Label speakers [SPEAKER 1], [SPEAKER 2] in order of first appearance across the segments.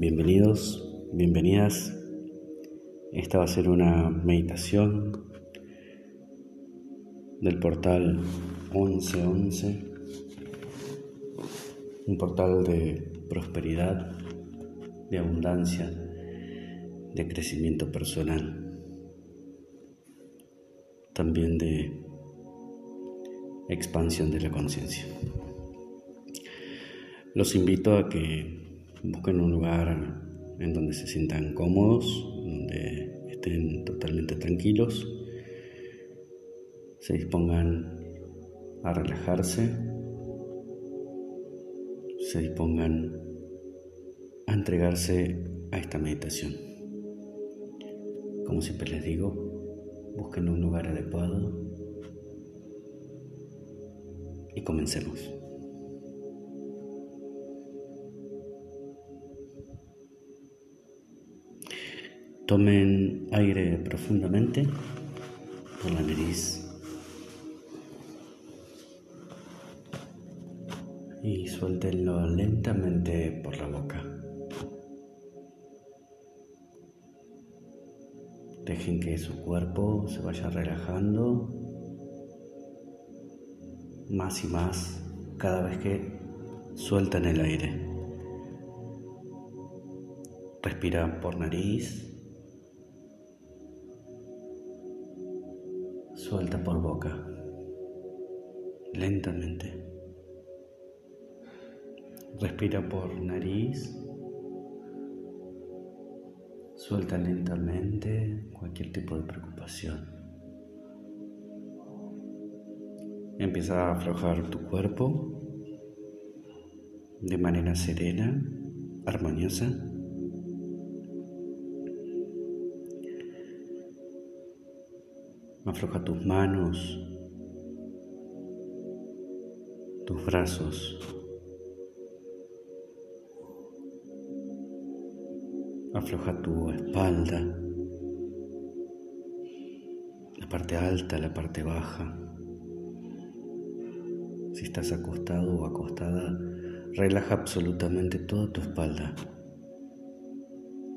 [SPEAKER 1] Bienvenidos, bienvenidas. Esta va a ser una meditación del portal 1111, un portal de prosperidad, de abundancia, de crecimiento personal, también de expansión de la conciencia. Los invito a que busquen un lugar en donde se sientan cómodos, donde estén totalmente tranquilos, se dispongan a relajarse, se dispongan a entregarse a esta meditación. Como siempre les digo, busquen un lugar adecuado y comencemos. Tomen aire profundamente por la nariz y suéltenlo lentamente por la boca. Dejen que su cuerpo se vaya relajando más y más cada vez que sueltan el aire. Respira por nariz Suelta por boca, lentamente. Respira por nariz. Suelta lentamente cualquier tipo de preocupación. Empieza a aflojar tu cuerpo de manera serena, armoniosa. Afloja tus manos, tus brazos. Afloja tu espalda, la parte alta, la parte baja. Si estás acostado o acostada, relaja absolutamente toda tu espalda.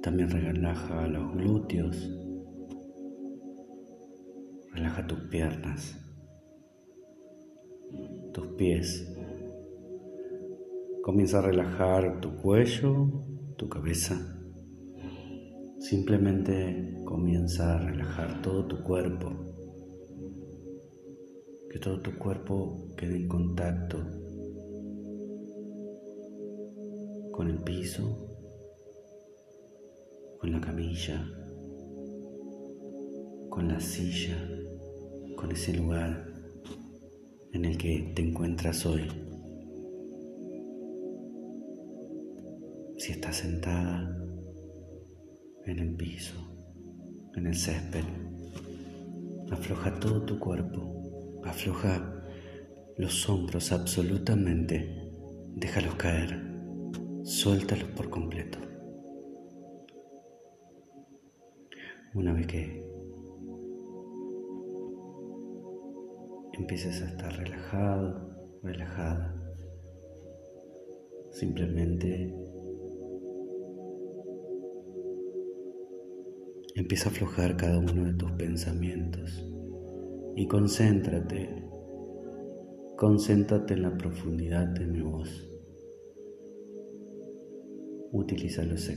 [SPEAKER 1] También relaja los glúteos, Relaja tus piernas, tus pies. Comienza a relajar tu cuello, tu cabeza. Simplemente comienza a relajar todo tu cuerpo. Que todo tu cuerpo quede en contacto con el piso, con la camilla, con la silla con ese lugar en el que te encuentras hoy. Si estás sentada en el piso, en el césped, afloja todo tu cuerpo, afloja los hombros absolutamente, déjalos caer, suéltalos por completo. Una vez que empieces a estar relajado, relajada. Simplemente empieza a aflojar cada uno de tus pensamientos y concéntrate, concéntrate en la profundidad de mi voz. Utiliza los,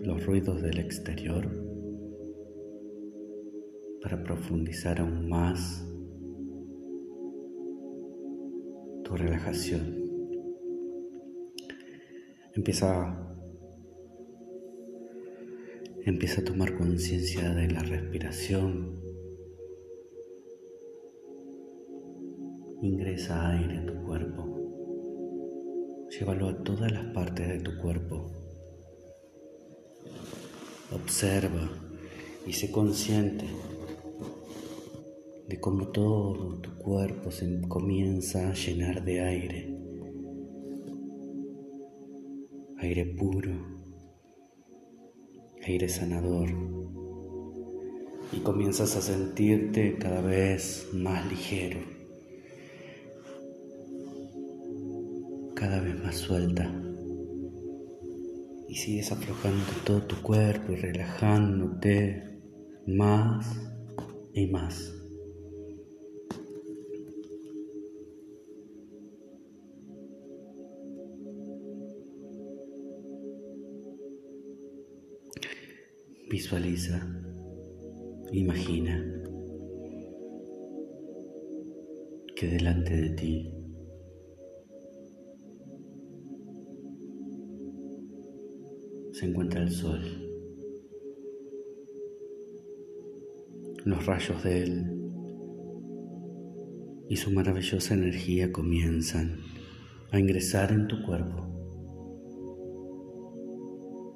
[SPEAKER 1] los ruidos del exterior para profundizar aún más relajación. Empieza, empieza a tomar conciencia de la respiración. Ingresa aire a tu cuerpo. Llévalo a todas las partes de tu cuerpo. Observa y sé consciente de cómo todo tu cuerpo se comienza a llenar de aire, aire puro, aire sanador, y comienzas a sentirte cada vez más ligero, cada vez más suelta, Y sigues aflojando todo tu cuerpo y relajándote más y más. Visualiza, imagina que delante de ti se encuentra el sol. Los rayos de él y su maravillosa energía comienzan a ingresar en tu cuerpo.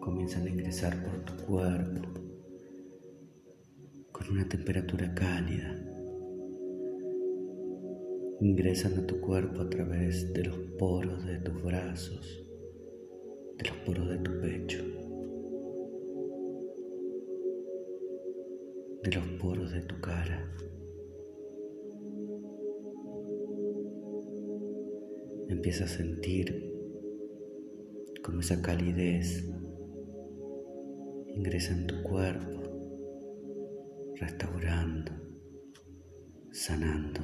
[SPEAKER 1] Comienzan a ingresar por tu cuerpo con una temperatura cálida. Ingresan a tu cuerpo a través de los poros de tus brazos, de los poros de tu pecho. de los poros de tu cara. Empieza a sentir como esa calidez ingresa en tu cuerpo, restaurando, sanando.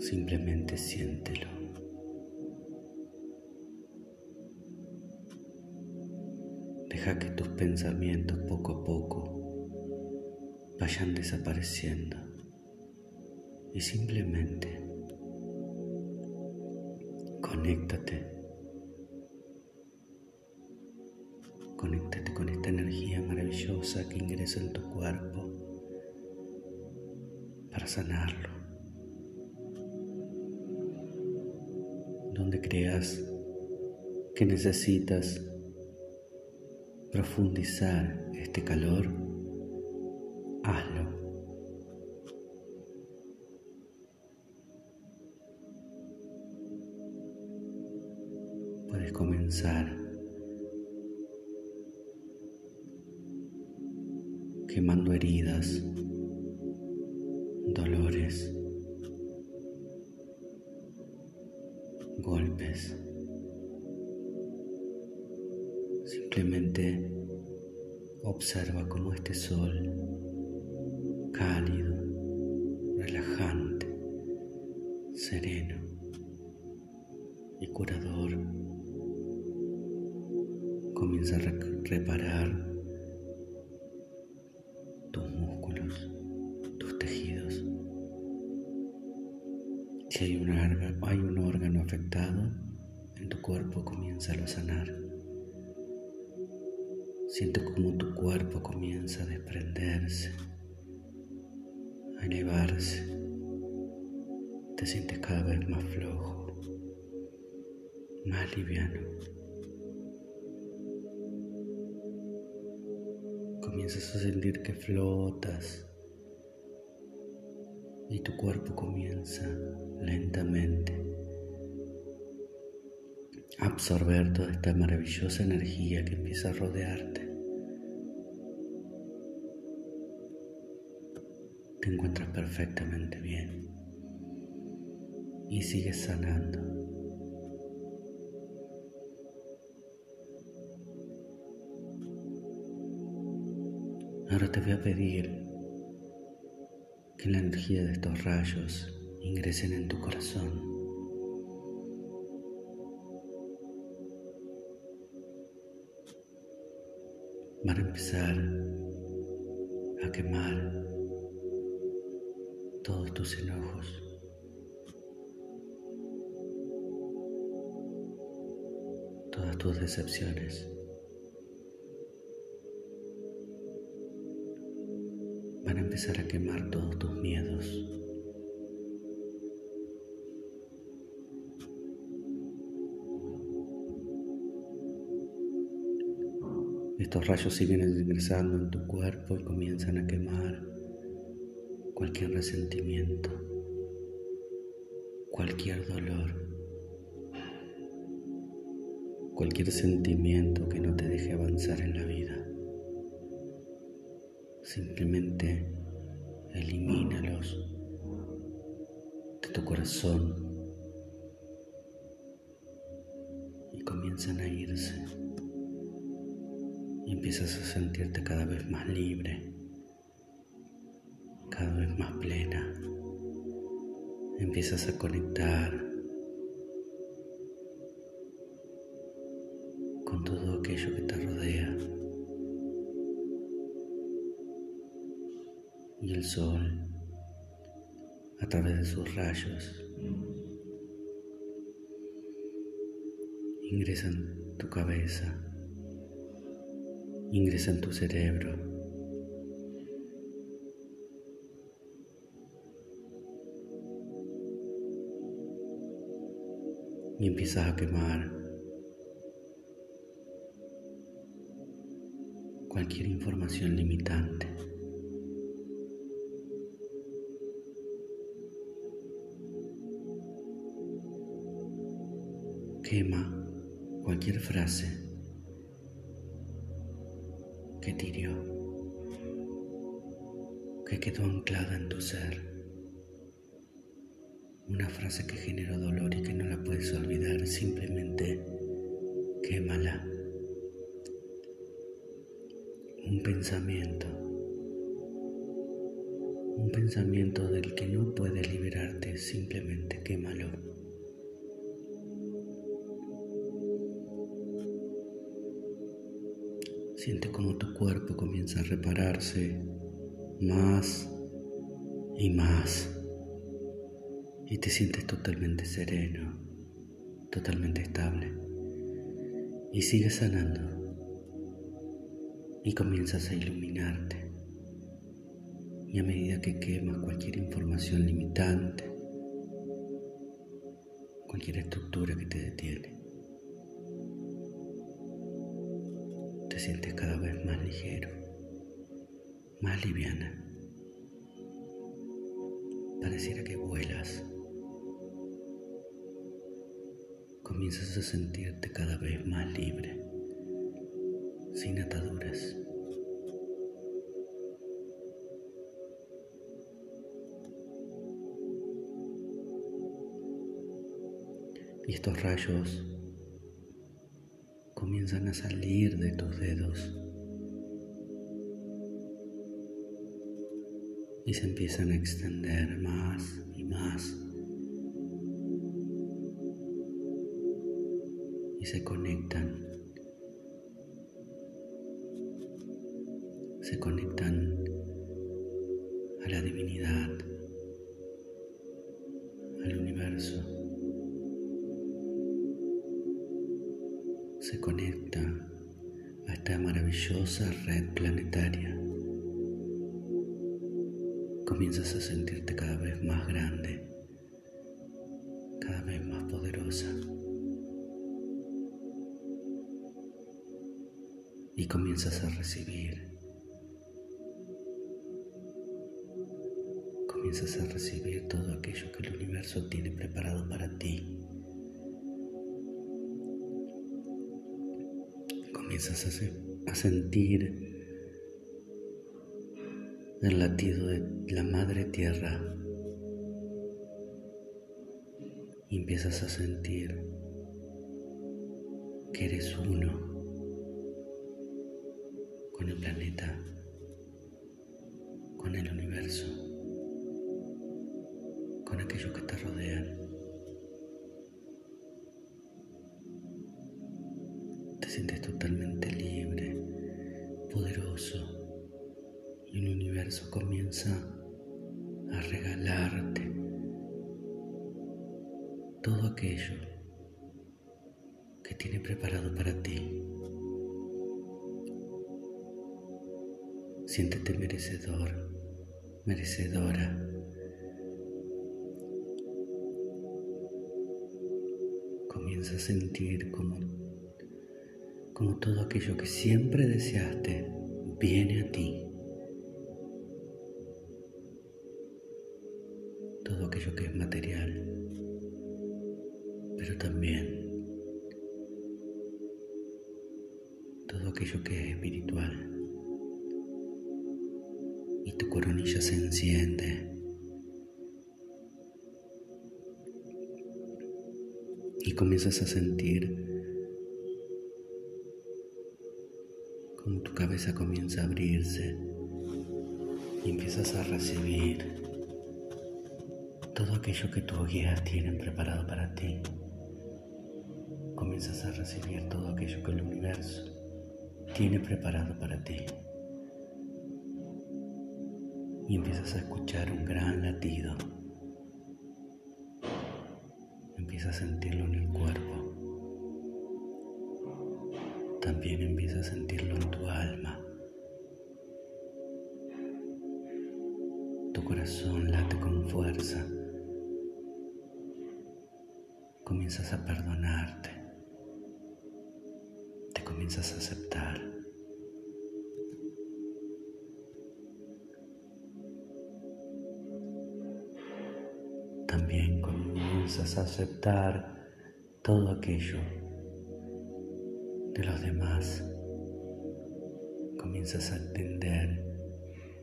[SPEAKER 1] Simplemente siéntelo. Deja que tus pensamientos poco a poco vayan desapareciendo y simplemente conéctate. Conéctate con esta energía maravillosa que ingresa en tu cuerpo para sanarlo. Donde creas que necesitas profundizar este calor, hazlo. Puedes comenzar quemando heridas, dolores, golpes. Simplemente observa cómo este sol en tu cuerpo, comienza a sanar. Siente como tu cuerpo comienza a desprenderse, a elevarse. Te sientes cada vez más flojo, más liviano. Comienzas a sentir que flotas y tu cuerpo comienza lentamente absorber toda esta maravillosa energía que empieza a rodearte. Te encuentras perfectamente bien y sigues sanando. Ahora te voy a pedir que la energía de estos rayos ingresen en tu corazón. Van a empezar a quemar todos tus enojos. Todas tus decepciones. Van a empezar a quemar todos tus miedos. Estos rayos siguen ingresando en tu cuerpo y comienzan a quemar cualquier resentimiento, cualquier dolor, cualquier sentimiento que no te deje avanzar en la vida. Simplemente elimínalos de tu corazón y comienza comienzan a irse empiezas a sentirte cada vez más libre, cada vez más plena. Empiezas a conectar con todo aquello que te rodea. Y el sol, a través de sus rayos, ingresa en tu cabeza, ingresa en tu cerebro. Y empiezas a quemar cualquier información limitante. Quema cualquier frase que te que quedó anclada en tu ser, una frase que generó dolor y que no la puedes olvidar, simplemente quémala. Un pensamiento, un pensamiento del que no puedes liberarte, simplemente quémalo. Siente como tu cuerpo comienza a repararse más y más. Y te sientes totalmente sereno, totalmente estable. Y sigues sanando. Y comienzas a iluminarte. Y a medida que quemas cualquier información limitante, cualquier estructura que te detiene, sientes cada vez más ligero, más liviana. Pareciera que vuelas. Comienzas a sentirte cada vez más libre, sin ataduras. Y estos rayos comienzan a salir de tus dedos. Y se empiezan a extender más y más. Y se conectan. Se conectan comienzas a recibir. Comienzas a recibir todo aquello que el universo tiene preparado para ti. comienzas a, sentir el latido de la madre tierra y empiezas a sentir que eres uno todo aquello que tiene preparado para ti. Siéntete merecedor, merecedora. Comienza a sentir como como todo aquello que siempre deseaste viene a ti. a sentir como tu cabeza comienza a abrirse y empiezas a recibir todo aquello que tus guías tienen preparado para ti. Comienzas a recibir todo aquello que el universo tiene preparado para ti. Y empiezas a escuchar un gran latido. Empiezas a sentirlo en el cuerpo. También empiezas a sentirlo en tu alma. Tu corazón late con fuerza comienzas a perdonarte, te comienzas a aceptar. También comienzas a aceptar todo aquello de los demás. Comienzas a entender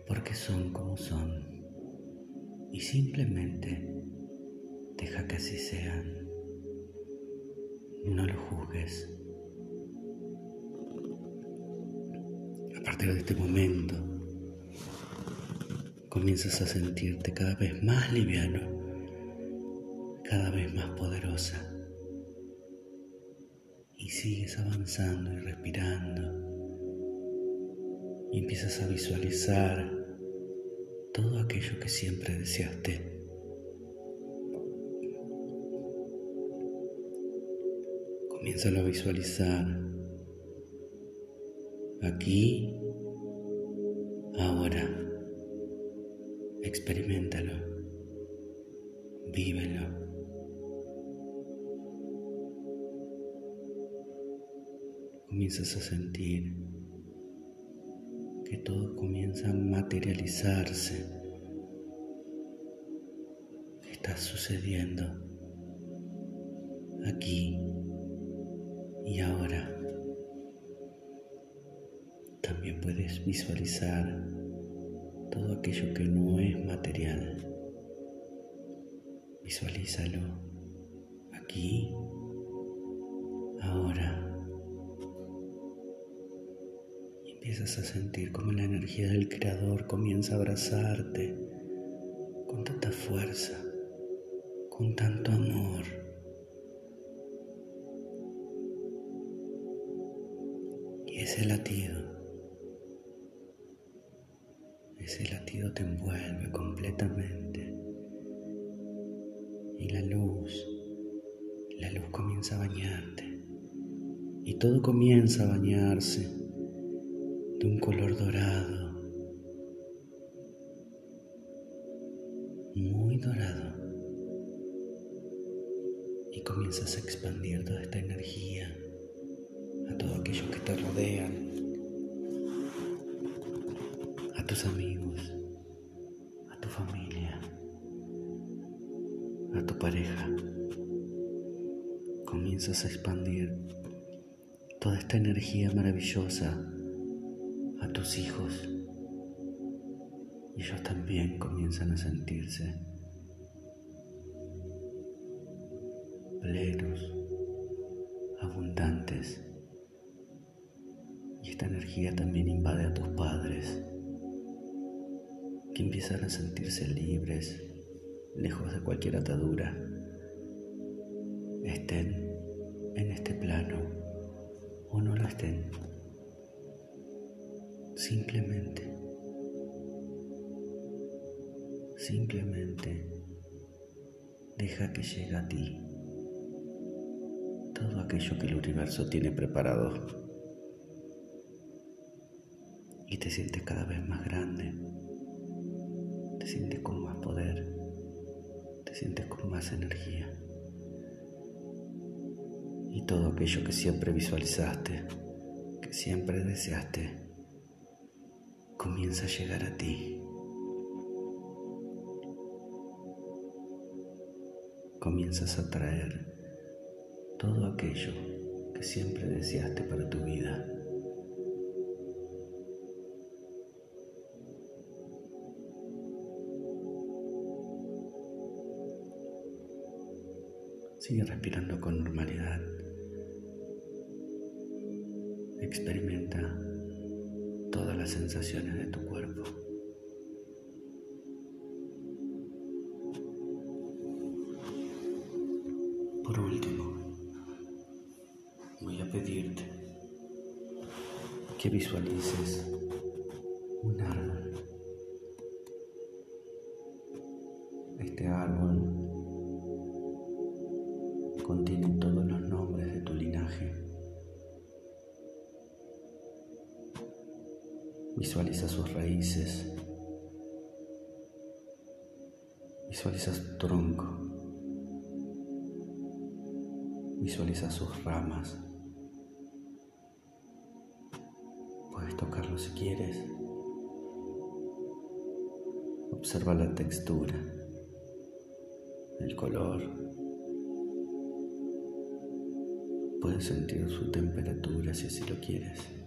[SPEAKER 1] por qué son como son y simplemente deja que así sean. No lo juzgues. A partir de este momento, comienzas a sentirte cada vez más liviano, cada vez más poderosa. Y sigues avanzando y respirando. Y empiezas a visualizar todo aquello que siempre deseaste. Comienza a visualizar aquí, ahora. Experimentalo, vívelo. Comienzas a sentir que todo comienza a materializarse, está sucediendo aquí y ahora también puedes visualizar todo aquello que no es material. Visualízalo aquí, ahora. Empiezas a sentir como la energía del Creador comienza a abrazarte con tanta fuerza, con tanto amor. ese latido, ese latido te envuelve completamente. Y la luz, la luz comienza a bañarte. Y todo comienza a bañarse de un color dorado, muy dorado y comienzas a expandir toda esta energía a todos aquellos que te rodean, a tus amigos, a tu familia, a tu pareja. Comienzas a expandir toda esta energía maravillosa tus hijos. Y ellos también comienzan a sentirse plenos, abundantes. Esta energía también invade a tus padres, que empiezan a sentirse libres, lejos de cualquier atadura, estén en este plano o no lo estén. Simplemente, simplemente deja que llegue a ti todo aquello que el universo tiene preparado y te sientes cada vez más grande, te sientes con más poder, te sientes con más energía. Y todo aquello que siempre visualizaste, que siempre deseaste, comienza a llegar a ti. Comienzas a traer todo aquello que siempre deseaste para tu vida. Sigue respirando con normalidad. Experimenta todas las sensaciones de tu cuerpo. Por último, voy a pedirte que visualices un árbol. Este árbol contiene todos Visualiza sus raíces. Visualiza su tronco. Visualiza sus ramas. Puedes tocarlo si quieres. Observa la textura, el color. Puedes sentir su temperatura si así lo quieres.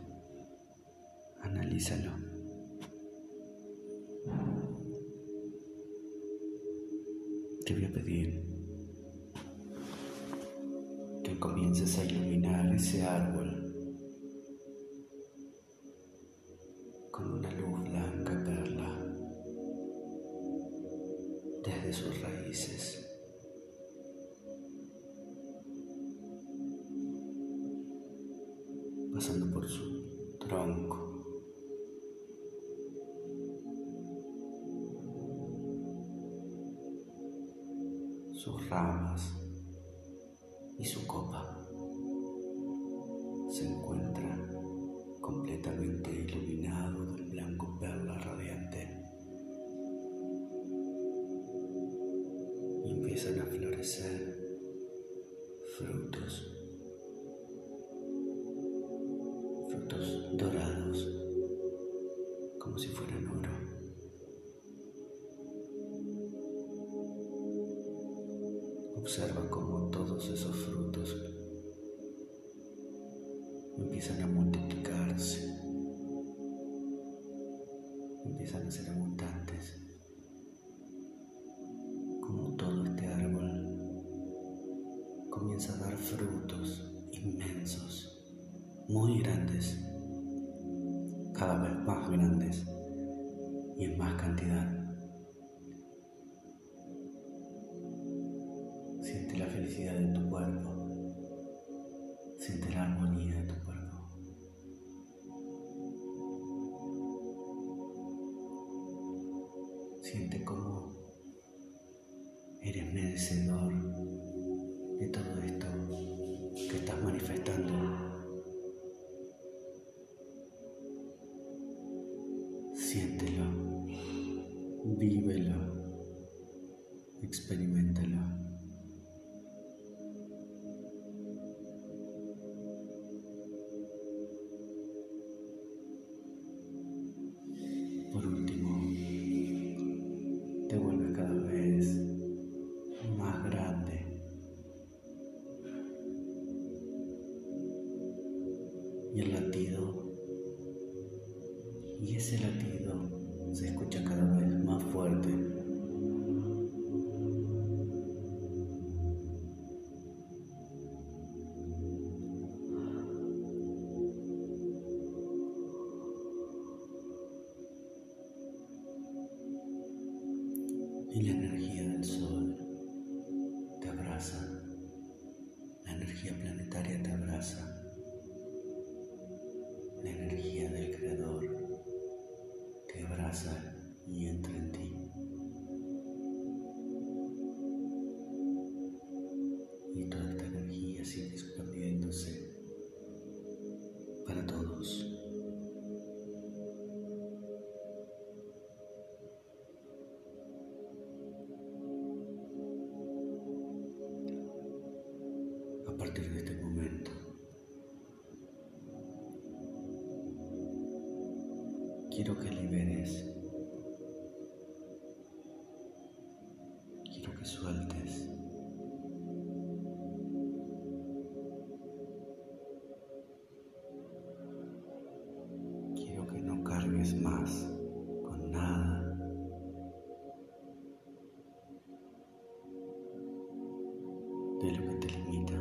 [SPEAKER 1] Te voy a pedir que comiences a iluminar ese árbol con una luz blanca perla desde sus raíces. Observa cómo todos esos frutos empiezan a multiplicarse, empiezan a ser abundantes, como todo este árbol comienza a dar frutos inmensos, muy grandes, cada vez más grandes y en más cantidad. Siéntelo, vívelo, experimentalo. Energía planetaria te abraza, la energía del Creador te abraza y entra en ti. Quiero que liberes, quiero que sueltes. Quiero que no cargues más con nada. de lo que te limita.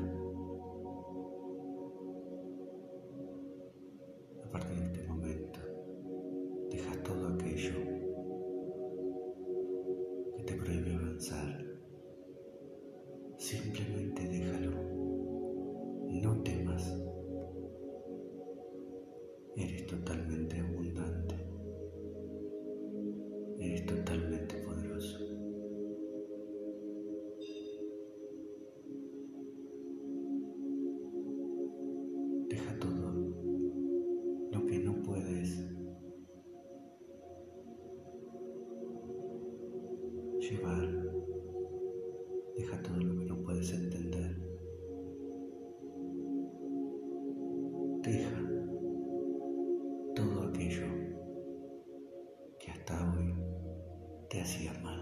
[SPEAKER 1] Deja todo aquello que hasta hoy te hacía mal.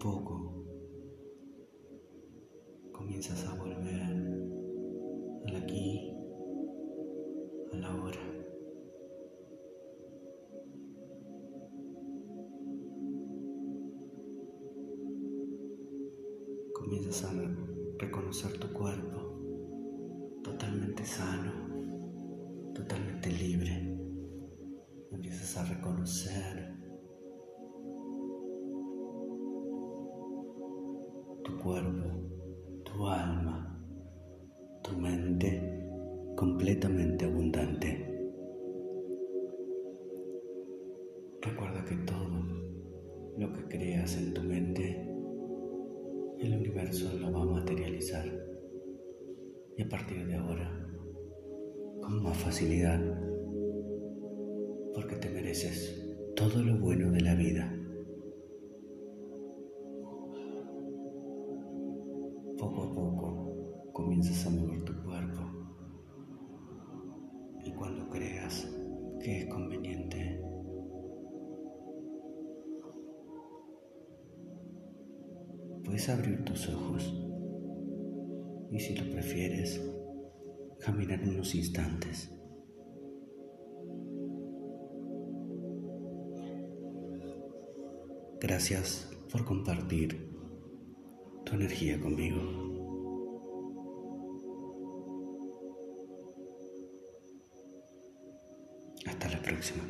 [SPEAKER 1] Poco comienzas a volver al aquí, a la hora. Comienzas a reconocer tu cuerpo totalmente sano, totalmente libre. Empiezas a reconocer mereces todo lo bueno de la vida. Poco a poco comienzas a mover tu cuerpo y cuando creas que es conveniente, puedes abrir tus ojos y si lo prefieres, caminar unos instantes. Gracias por compartir tu energía conmigo. Hasta la próxima.